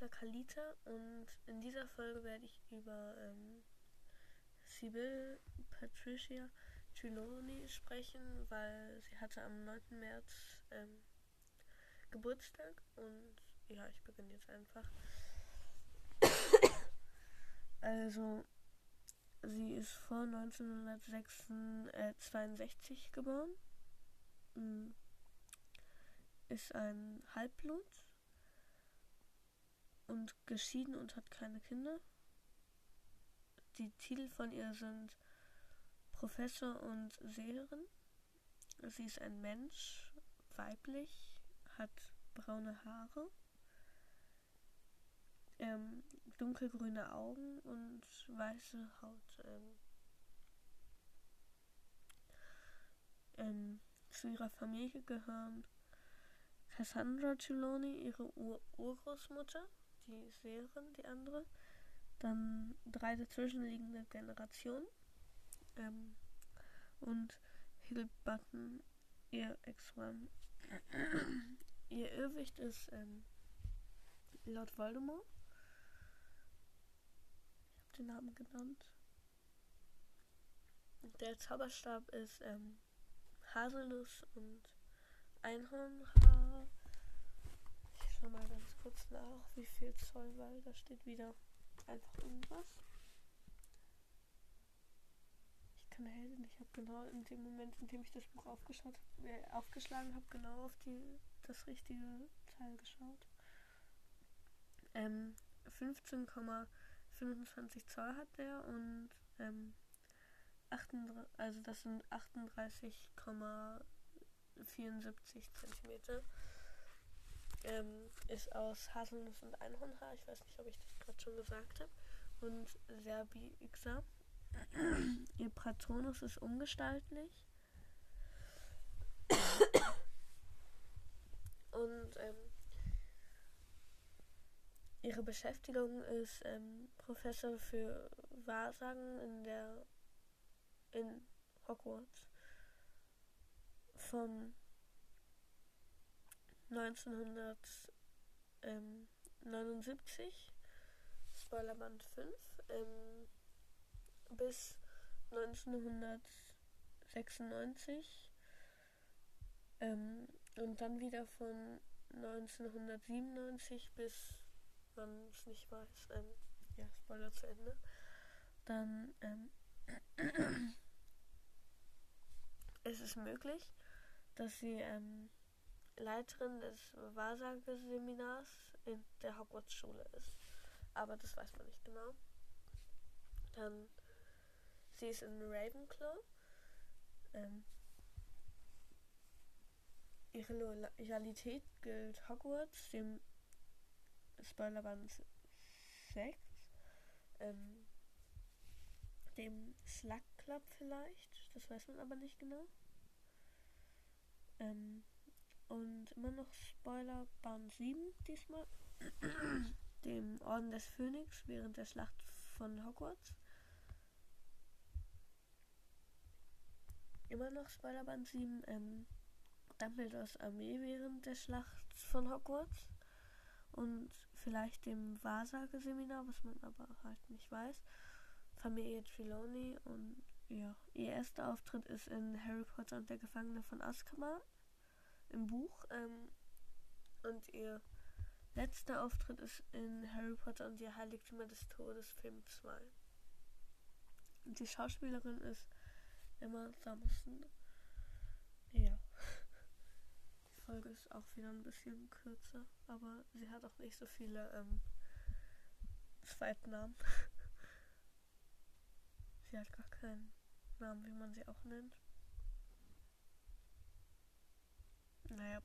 Lisa Kalita und in dieser Folge werde ich über ähm, Sibyl Patricia Trelawney sprechen, weil sie hatte am 9. März ähm, Geburtstag und ja, ich beginne jetzt einfach. also, sie ist vor 1962 geboren, mm, ist ein Halbblut und geschieden und hat keine Kinder. Die Titel von ihr sind Professor und Seherin. Sie ist ein Mensch, weiblich, hat braune Haare, ähm, dunkelgrüne Augen und weiße Haut. Ähm, ähm, zu ihrer Familie gehören Cassandra Trelawney, ihre Ur Urgroßmutter, die Seherin, die andere. Dann drei dazwischenliegende Generationen. Ähm, und Hill Button, ihr Ex-Mann. ihr Irrwicht ist ähm, laut Voldemort. Ich habe den Namen genannt. Der Zauberstab ist ähm, Haselnuss und Einhornhaar. Schau mal ganz kurz nach, wie viel Zoll, weil da steht wieder einfach irgendwas. Ich kann Heldin, ich habe genau in dem Moment, in dem ich das Buch aufgeschaut, äh, aufgeschlagen habe, genau auf die, das richtige Teil geschaut. Ähm, 15,25 Zoll hat der und ähm, 38, also das sind 38,74 Zentimeter. Ähm, ist aus Haselnuss und Einhornhaar. Ich weiß nicht, ob ich das gerade schon gesagt habe. Und Serbi Ixa. Ihr Patronus ist ungestaltlich. und ähm, ihre Beschäftigung ist ähm, Professor für Wahrsagen in der in Hogwarts von 1979 Spoilerband 5 ähm, bis 1996 ähm, und dann wieder von 1997 bis man es nicht weiß. Ähm, ja, Spoiler zu Ende. Dann ähm, es ist möglich, dass sie ähm, Leiterin des Wahrsageseminars in der Hogwarts-Schule ist. Aber das weiß man nicht genau. Dann, sie ist in Ravenclaw. Ähm, ihre Loyalität gilt Hogwarts, dem Spoilerband 6, ähm, dem Slug Club vielleicht, das weiß man aber nicht genau. Ähm, und immer noch Spoiler Band 7 diesmal, dem Orden des Phönix während der Schlacht von Hogwarts. Immer noch Spoiler Band 7, ähm, Dumbledores Armee während der Schlacht von Hogwarts und vielleicht dem Wahrsageseminar, was man aber halt nicht weiß. Familie Trelawney und ja, ihr erster Auftritt ist in Harry Potter und der Gefangene von Azkaban im Buch ähm, und ihr letzter Auftritt ist in Harry Potter und die Heiligtümer des Todes Film 2. Und die Schauspielerin ist Emma Thompson. Ja. Folge ist auch wieder ein bisschen kürzer, aber sie hat auch nicht so viele ähm, Zweitnamen. sie hat gar keinen Namen, wie man sie auch nennt. Naja,